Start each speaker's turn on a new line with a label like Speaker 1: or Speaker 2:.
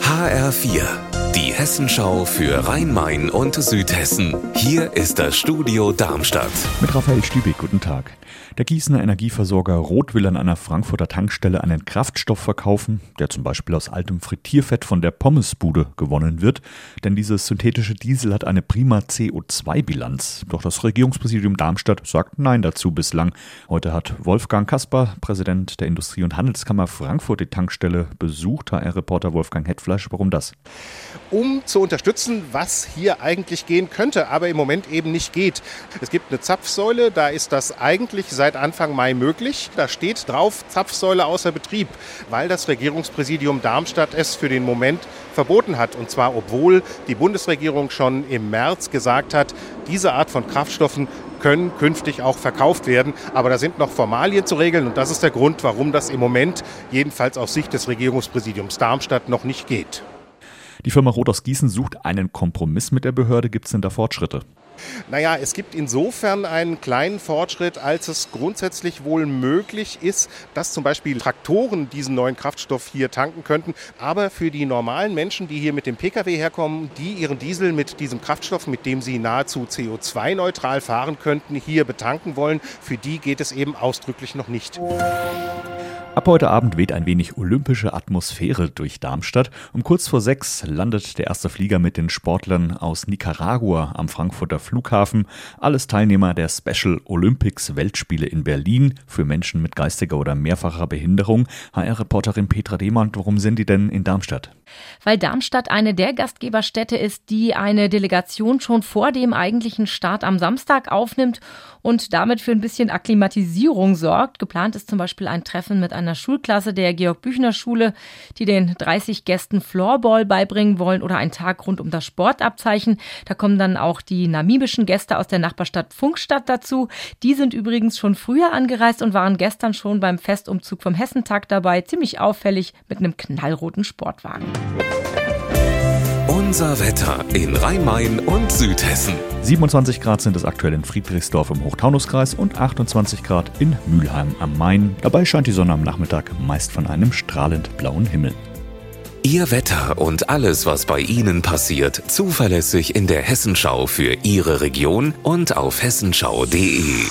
Speaker 1: HR4, die Hessenschau für Rhein-Main und Südhessen. Hier ist das Studio Darmstadt.
Speaker 2: Mit Raphael Stübig, guten Tag. Der Gießener Energieversorger Roth will an einer Frankfurter Tankstelle einen Kraftstoff verkaufen, der zum Beispiel aus altem Frittierfett von der Pommesbude gewonnen wird. Denn dieses synthetische Diesel hat eine prima CO2-Bilanz. Doch das Regierungspräsidium Darmstadt sagt Nein dazu bislang. Heute hat Wolfgang Kasper, Präsident der Industrie- und Handelskammer Frankfurt, die Tankstelle besucht. HR-Reporter Wolfgang Hetfleisch, warum das?
Speaker 3: Um zu unterstützen, was hier eigentlich gehen könnte, aber im Moment eben nicht geht. Es gibt eine Zapfsäule, da ist das eigentlich seit Anfang Mai möglich. Da steht drauf Zapfsäule außer Betrieb, weil das Regierungspräsidium Darmstadt es für den Moment verboten hat. Und zwar obwohl die Bundesregierung schon im März gesagt hat, diese Art von Kraftstoffen können künftig auch verkauft werden. Aber da sind noch Formalien zu regeln und das ist der Grund, warum das im Moment, jedenfalls aus Sicht des Regierungspräsidiums Darmstadt, noch nicht geht.
Speaker 2: Die Firma Rot aus Gießen sucht einen Kompromiss mit der Behörde. Gibt es denn da Fortschritte?
Speaker 3: Naja, es gibt insofern einen kleinen Fortschritt, als es grundsätzlich wohl möglich ist, dass zum Beispiel Traktoren diesen neuen Kraftstoff hier tanken könnten. Aber für die normalen Menschen, die hier mit dem Pkw herkommen, die ihren Diesel mit diesem Kraftstoff, mit dem sie nahezu CO2-neutral fahren könnten, hier betanken wollen, für die geht es eben ausdrücklich noch nicht.
Speaker 2: Ab heute Abend weht ein wenig olympische Atmosphäre durch Darmstadt. Um kurz vor sechs landet der erste Flieger mit den Sportlern aus Nicaragua am Frankfurter Flughafen. Alles Teilnehmer der Special Olympics Weltspiele in Berlin für Menschen mit geistiger oder mehrfacher Behinderung. HR-Reporterin Petra Demann, warum sind die denn in Darmstadt?
Speaker 4: Weil Darmstadt eine der Gastgeberstädte ist, die eine Delegation schon vor dem eigentlichen Start am Samstag aufnimmt und damit für ein bisschen Akklimatisierung sorgt. Geplant ist zum Beispiel ein Treffen mit einer Schulklasse der Georg-Büchner-Schule, die den 30 Gästen Floorball beibringen wollen oder ein Tag rund um das Sportabzeichen. Da kommen dann auch die namibischen Gäste aus der Nachbarstadt Funkstadt dazu. Die sind übrigens schon früher angereist und waren gestern schon beim Festumzug vom Hessentag dabei. Ziemlich auffällig mit einem knallroten Sportwagen.
Speaker 1: Unser Wetter in Rhein-Main und Südhessen.
Speaker 2: 27 Grad sind es aktuell in Friedrichsdorf im Hochtaunuskreis und 28 Grad in Mülheim am Main. Dabei scheint die Sonne am Nachmittag meist von einem strahlend blauen Himmel.
Speaker 1: Ihr Wetter und alles, was bei Ihnen passiert, zuverlässig in der Hessenschau für Ihre Region und auf hessenschau.de.